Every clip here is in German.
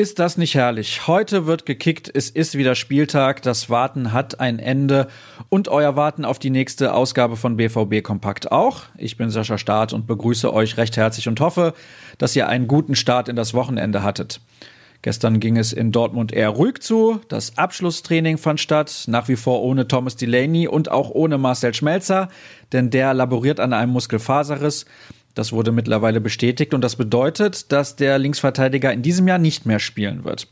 Ist das nicht herrlich? Heute wird gekickt, es ist wieder Spieltag, das Warten hat ein Ende und euer Warten auf die nächste Ausgabe von BVB Kompakt auch. Ich bin Sascha Staat und begrüße euch recht herzlich und hoffe, dass ihr einen guten Start in das Wochenende hattet. Gestern ging es in Dortmund eher ruhig zu. Das Abschlusstraining fand statt, nach wie vor ohne Thomas Delaney und auch ohne Marcel Schmelzer, denn der laboriert an einem Muskelfaserriss. Das wurde mittlerweile bestätigt und das bedeutet, dass der Linksverteidiger in diesem Jahr nicht mehr spielen wird.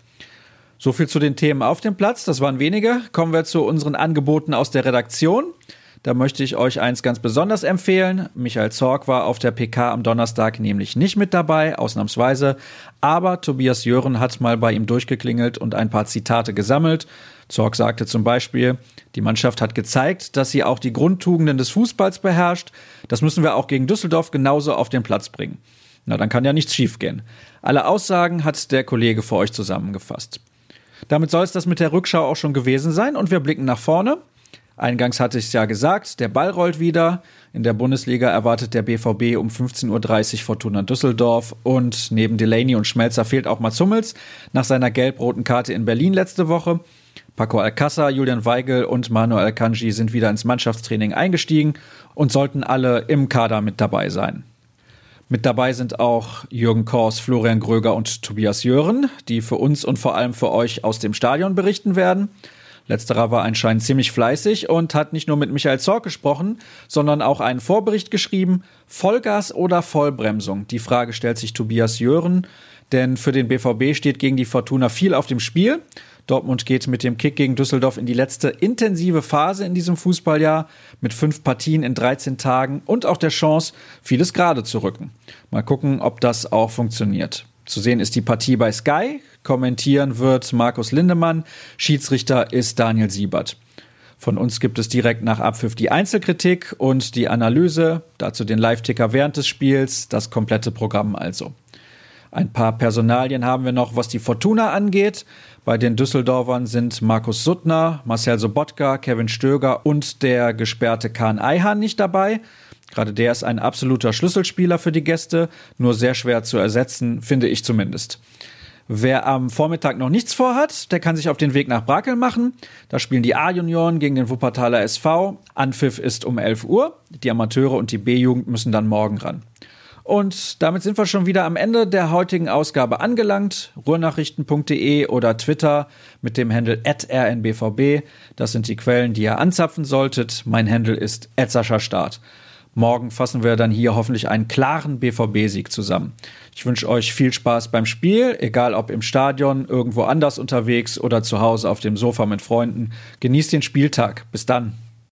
So viel zu den Themen auf dem Platz, das waren wenige. Kommen wir zu unseren Angeboten aus der Redaktion. Da möchte ich euch eins ganz besonders empfehlen. Michael Zorg war auf der PK am Donnerstag nämlich nicht mit dabei, ausnahmsweise. Aber Tobias Jören hat mal bei ihm durchgeklingelt und ein paar Zitate gesammelt. Zorg sagte zum Beispiel, die Mannschaft hat gezeigt, dass sie auch die Grundtugenden des Fußballs beherrscht. Das müssen wir auch gegen Düsseldorf genauso auf den Platz bringen. Na, dann kann ja nichts schiefgehen. Alle Aussagen hat der Kollege für euch zusammengefasst. Damit soll es das mit der Rückschau auch schon gewesen sein und wir blicken nach vorne. Eingangs hatte ich es ja gesagt, der Ball rollt wieder. In der Bundesliga erwartet der BVB um 15.30 Uhr Fortuna Düsseldorf und neben Delaney und Schmelzer fehlt auch Mats Hummels nach seiner gelb-roten Karte in Berlin letzte Woche. Paco Alcázar, Julian Weigel und Manuel Akanji sind wieder ins Mannschaftstraining eingestiegen und sollten alle im Kader mit dabei sein. Mit dabei sind auch Jürgen Kors, Florian Gröger und Tobias Jören, die für uns und vor allem für euch aus dem Stadion berichten werden. Letzterer war anscheinend ziemlich fleißig und hat nicht nur mit Michael Zorc gesprochen, sondern auch einen Vorbericht geschrieben. Vollgas oder Vollbremsung? Die Frage stellt sich Tobias Jören, denn für den BVB steht gegen die Fortuna viel auf dem Spiel. Dortmund geht mit dem Kick gegen Düsseldorf in die letzte intensive Phase in diesem Fußballjahr mit fünf Partien in 13 Tagen und auch der Chance, vieles gerade zu rücken. Mal gucken, ob das auch funktioniert. Zu sehen ist die Partie bei Sky. Kommentieren wird Markus Lindemann. Schiedsrichter ist Daniel Siebert. Von uns gibt es direkt nach Abpfiff die Einzelkritik und die Analyse, dazu den Live-Ticker während des Spiels, das komplette Programm also. Ein paar Personalien haben wir noch, was die Fortuna angeht. Bei den Düsseldorfern sind Markus Suttner, Marcel Sobotka, Kevin Stöger und der gesperrte Kahn Eihan nicht dabei. Gerade der ist ein absoluter Schlüsselspieler für die Gäste, nur sehr schwer zu ersetzen, finde ich zumindest. Wer am Vormittag noch nichts vorhat, der kann sich auf den Weg nach Brakel machen. Da spielen die A-Junioren gegen den Wuppertaler SV. Anpfiff ist um 11 Uhr. Die Amateure und die B-Jugend müssen dann morgen ran. Und damit sind wir schon wieder am Ende der heutigen Ausgabe angelangt. Ruhrnachrichten.de oder Twitter mit dem Handle rnbvb. Das sind die Quellen, die ihr anzapfen solltet. Mein Handle ist Start. Morgen fassen wir dann hier hoffentlich einen klaren BVB-Sieg zusammen. Ich wünsche euch viel Spaß beim Spiel, egal ob im Stadion, irgendwo anders unterwegs oder zu Hause auf dem Sofa mit Freunden. Genießt den Spieltag. Bis dann.